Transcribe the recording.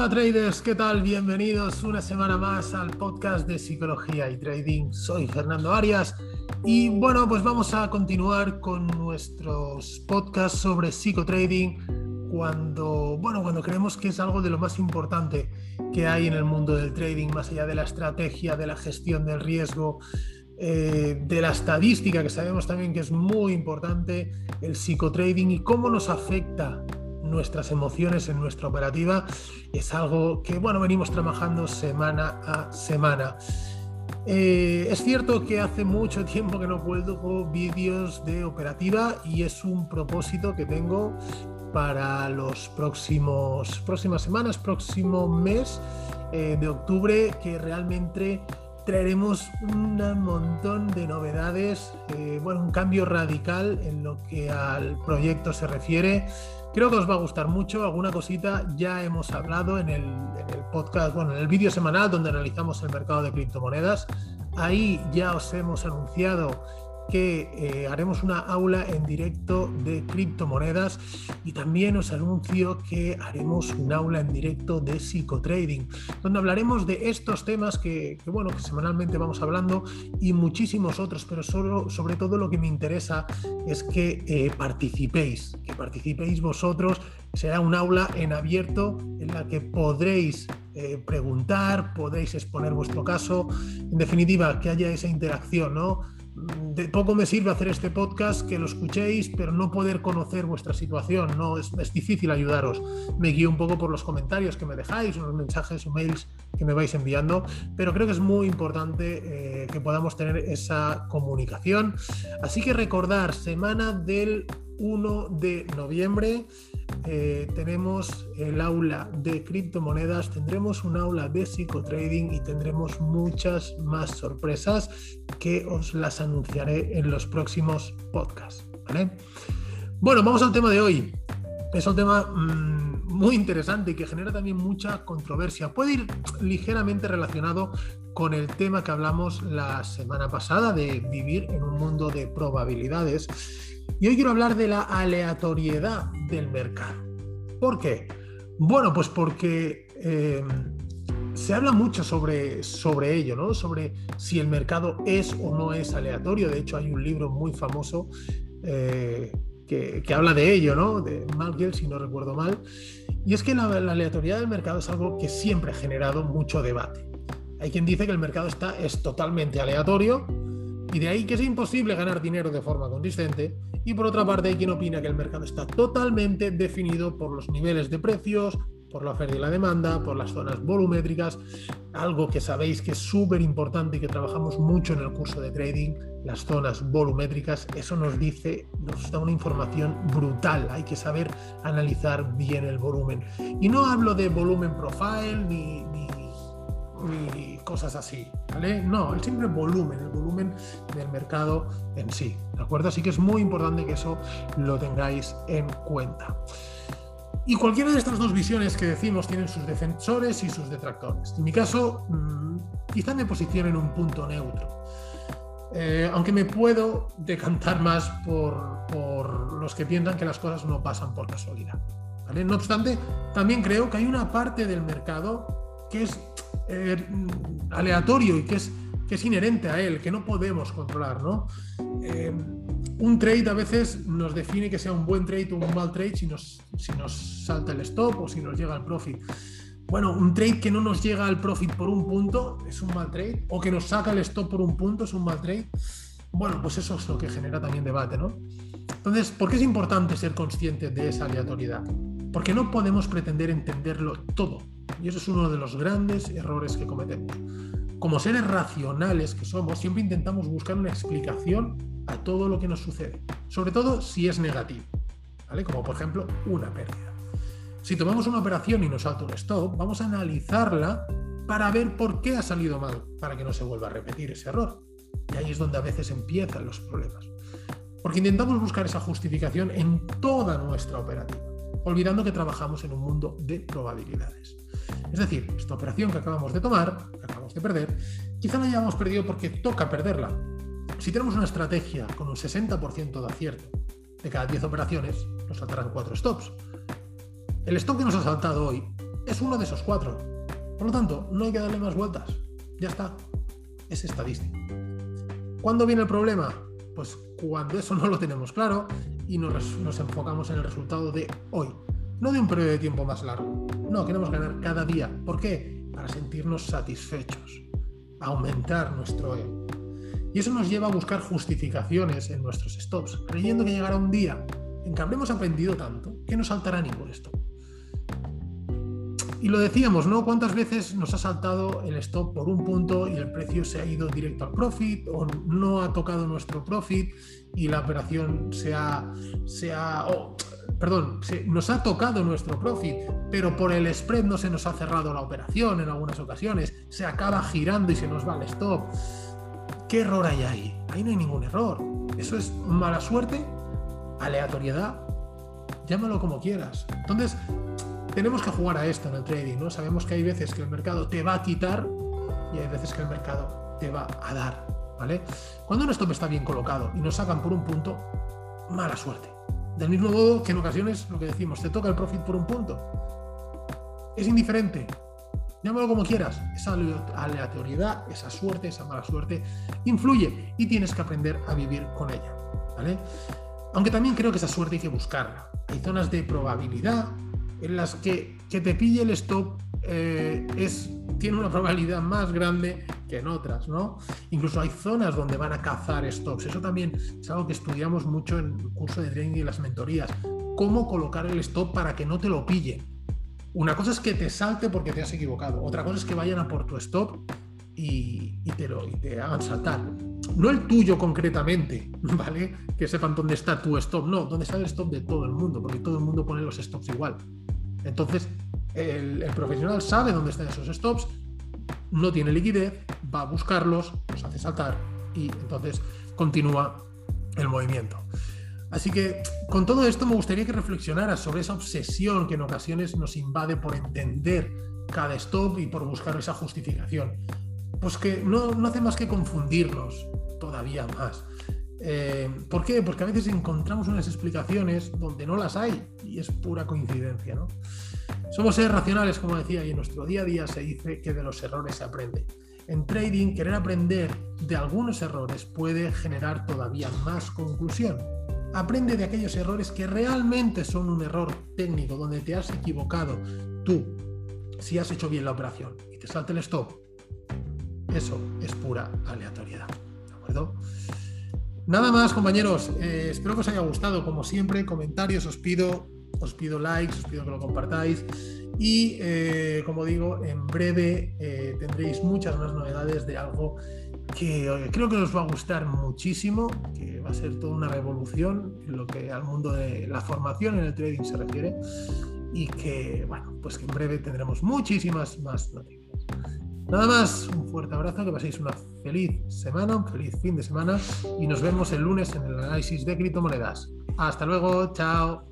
Hola traders, ¿qué tal? Bienvenidos una semana más al podcast de psicología y trading. Soy Fernando Arias y bueno, pues vamos a continuar con nuestros podcasts sobre psicotrading cuando, bueno, cuando creemos que es algo de lo más importante que hay en el mundo del trading, más allá de la estrategia, de la gestión del riesgo, eh, de la estadística, que sabemos también que es muy importante, el psicotrading y cómo nos afecta nuestras emociones en nuestra operativa es algo que, bueno, venimos trabajando semana a semana. Eh, es cierto que hace mucho tiempo que no puedo vídeos de operativa y es un propósito que tengo para los próximos próximas semanas, próximo mes eh, de octubre, que realmente traeremos un montón de novedades, eh, bueno, un cambio radical en lo que al proyecto se refiere. Creo que os va a gustar mucho. Alguna cosita ya hemos hablado en el, podcast, bueno, en el vídeo semanal donde analizamos el mercado de criptomonedas. Ahí ya os hemos anunciado que eh, haremos una aula en directo de criptomonedas y también os anuncio que haremos un aula en directo de psicotrading, donde hablaremos de estos temas que, bueno, que semanalmente vamos hablando y muchísimos otros, pero sobre todo lo que me interesa es que eh, participéis, que participéis vosotros. Será un aula en abierto en la que podréis eh, preguntar, podréis exponer vuestro caso, en definitiva, que haya esa interacción, ¿no? De poco me sirve hacer este podcast, que lo escuchéis, pero no poder conocer vuestra situación. No es, difícil ayudaros. Me guío un poco por los comentarios que me dejáis, unos mensajes o mails que me vais enviando, pero creo que es muy importante eh, que podamos tener esa comunicación. Así que recordar, semana del 1 de noviembre eh, tenemos el aula de criptomonedas, tendremos un aula de psicotrading y tendremos muchas más sorpresas que os las anunciaré en los próximos podcasts. Bueno, vamos al tema de hoy. Es un tema mm, muy interesante y que genera también mucha controversia. Puede ir ligeramente relacionado con el tema que hablamos la semana pasada de vivir en un mundo de probabilidades y hoy quiero hablar de la aleatoriedad del mercado. ¿Por qué? Bueno, pues porque eh, se habla mucho sobre, sobre ello, ¿no? Sobre si el mercado es o no es aleatorio. De hecho, hay un libro muy famoso eh, que, habla de ello, ¿no? De Malgiel, si no recuerdo mal. Y es que la, la, aleatoriedad del mercado es algo que siempre ha generado mucho debate. Hay quien dice que el mercado está, es totalmente aleatorio y de ahí que es imposible ganar dinero de forma consistente. Y por otra parte hay quien opina que el mercado está totalmente definido por los niveles de precios, por la oferta y la demanda, por las zonas volumétricas, algo que sabéis que es súper importante y que trabajamos mucho en el curso de trading, las zonas volumétricas, eso nos dice, nos da una información brutal, hay que saber analizar bien el volumen. Y no hablo de volumen profile ni, ni y cosas así, ¿vale? No, el simple volumen, el volumen del mercado en sí, ¿de acuerdo? Así que es muy importante que eso lo tengáis en cuenta. Y cualquiera de estas dos visiones que decimos tienen sus defensores y sus detractores. En mi caso, mm, quizá me posiciono en un punto neutro. Eh, aunque me puedo decantar más por, por, los que piensan que las cosas no pasan por casualidad. ¿vale? No obstante, también creo que hay una parte del mercado que es eh, aleatorio y que es, que es inherente a él, que no podemos controlar. ¿no? Eh, un trade a veces nos define que sea un buen trade o un mal trade si nos, si nos salta el stop o si nos llega el profit. Bueno, un trade que no nos llega al profit por un punto es un mal trade, o que nos saca el stop por un punto es un mal trade. Bueno, pues eso es lo que genera también debate, ¿no? Entonces, ¿por qué es importante ser consciente de esa aleatoriedad? Porque no podemos pretender entenderlo todo. Y eso es uno de los grandes errores que cometemos. Como seres racionales que somos, siempre intentamos buscar una explicación a todo lo que nos sucede, sobre todo si es negativo, ¿vale? Como por ejemplo una pérdida. Si tomamos una operación y nos salta un stop, vamos a analizarla para ver por qué ha salido mal, para que no se vuelva a repetir ese error. Y ahí es donde a veces empiezan los problemas. Porque intentamos buscar esa justificación en toda nuestra operativa, olvidando que trabajamos en un mundo de probabilidades. Es decir, esta operación que acabamos de tomar, que acabamos de perder, quizá la hayamos perdido porque toca perderla. Si tenemos una estrategia con un 60% de acierto de cada 10 operaciones, nos saltarán 4 stops. El stop que nos ha saltado hoy es uno de esos cuatro. Por lo tanto, no hay que darle más vueltas. Ya está. Es estadística. ¿Cuándo viene el problema? Pues cuando eso no lo tenemos claro y nos, nos enfocamos en el resultado de hoy, no de un periodo de tiempo más largo. No, queremos ganar cada día. ¿Por qué? Para sentirnos satisfechos, aumentar nuestro ego. Y eso nos lleva a buscar justificaciones en nuestros stops, creyendo que llegará un día en que habremos aprendido tanto que no saltará ni por esto. Y lo decíamos, ¿no? ¿Cuántas veces nos ha saltado el stop por un punto y el precio se ha ido directo al profit o no ha tocado nuestro profit y la operación se ha, se ha perdón, nos ha tocado nuestro profit, pero por el spread no se nos ha cerrado la operación en algunas ocasiones, se acaba girando y se nos va el stop. ¿Qué error hay ahí? Ahí no hay ningún error. Eso es mala suerte, aleatoriedad, llámalo como quieras. Entonces, tenemos que jugar a esto en el trading, ¿no? Sabemos que hay veces que el mercado te va a quitar y hay veces que el mercado te va a dar, ¿vale? Cuando un stop está bien colocado y nos sacan por un punto, mala suerte. Del mismo modo que en ocasiones lo que decimos, te toca el profit por un punto. Es indiferente. Llámalo como quieras. Esa aleatoriedad, esa suerte, esa mala suerte, influye y tienes que aprender a vivir con ella. ¿vale? Aunque también creo que esa suerte hay que buscarla. Hay zonas de probabilidad en las que que te pille el stop eh, es, tiene una probabilidad más grande que en otras, ¿no? Incluso hay zonas donde van a cazar stops. Eso también es algo que estudiamos mucho en el curso de trading y las mentorías. Cómo colocar el stop para que no te lo pille. Una cosa es que te salte porque te has equivocado. Otra cosa es que vayan a por tu stop y, te, lo, hagan saltar. No el tuyo concretamente, ¿vale? Que sepan dónde está tu stop. No, dónde está el stop de todo el mundo, porque todo el mundo pone los stops igual. Entonces, el, profesional sabe dónde están esos stops, no tiene liquidez, va a buscarlos, los hace saltar y entonces continúa el movimiento. Así que con todo esto me gustaría que reflexionaras sobre esa obsesión que en ocasiones nos invade por entender cada stop y por buscar esa justificación. Pues que no, no hace más que confundirnos todavía más. Eh, ¿Por qué? Porque a veces encontramos unas explicaciones donde no las hay y es pura coincidencia. ¿no? Somos seres racionales, como decía, y en nuestro día a día se dice que de los errores se aprende. En trading, querer aprender de algunos errores puede generar todavía más conclusión. Aprende de aquellos errores que realmente son un error técnico, donde te has equivocado tú, si has hecho bien la operación y te salta el stop. Eso es pura aleatoriedad. ¿De acuerdo? Nada más, compañeros. Eh, espero que os haya gustado. Como siempre, comentarios os pido, os pido likes, os pido que lo compartáis. Y eh, como digo, en breve eh, tendréis muchas más novedades de algo que creo que os va a gustar muchísimo, que va a ser toda una revolución en lo que al mundo de la formación en el trading se refiere. Y que, bueno, pues que en breve tendremos muchísimas más noticias. Nada más, un fuerte abrazo, que paséis una feliz semana, un feliz fin de semana y nos vemos el lunes en el análisis de criptomonedas. Hasta luego, chao.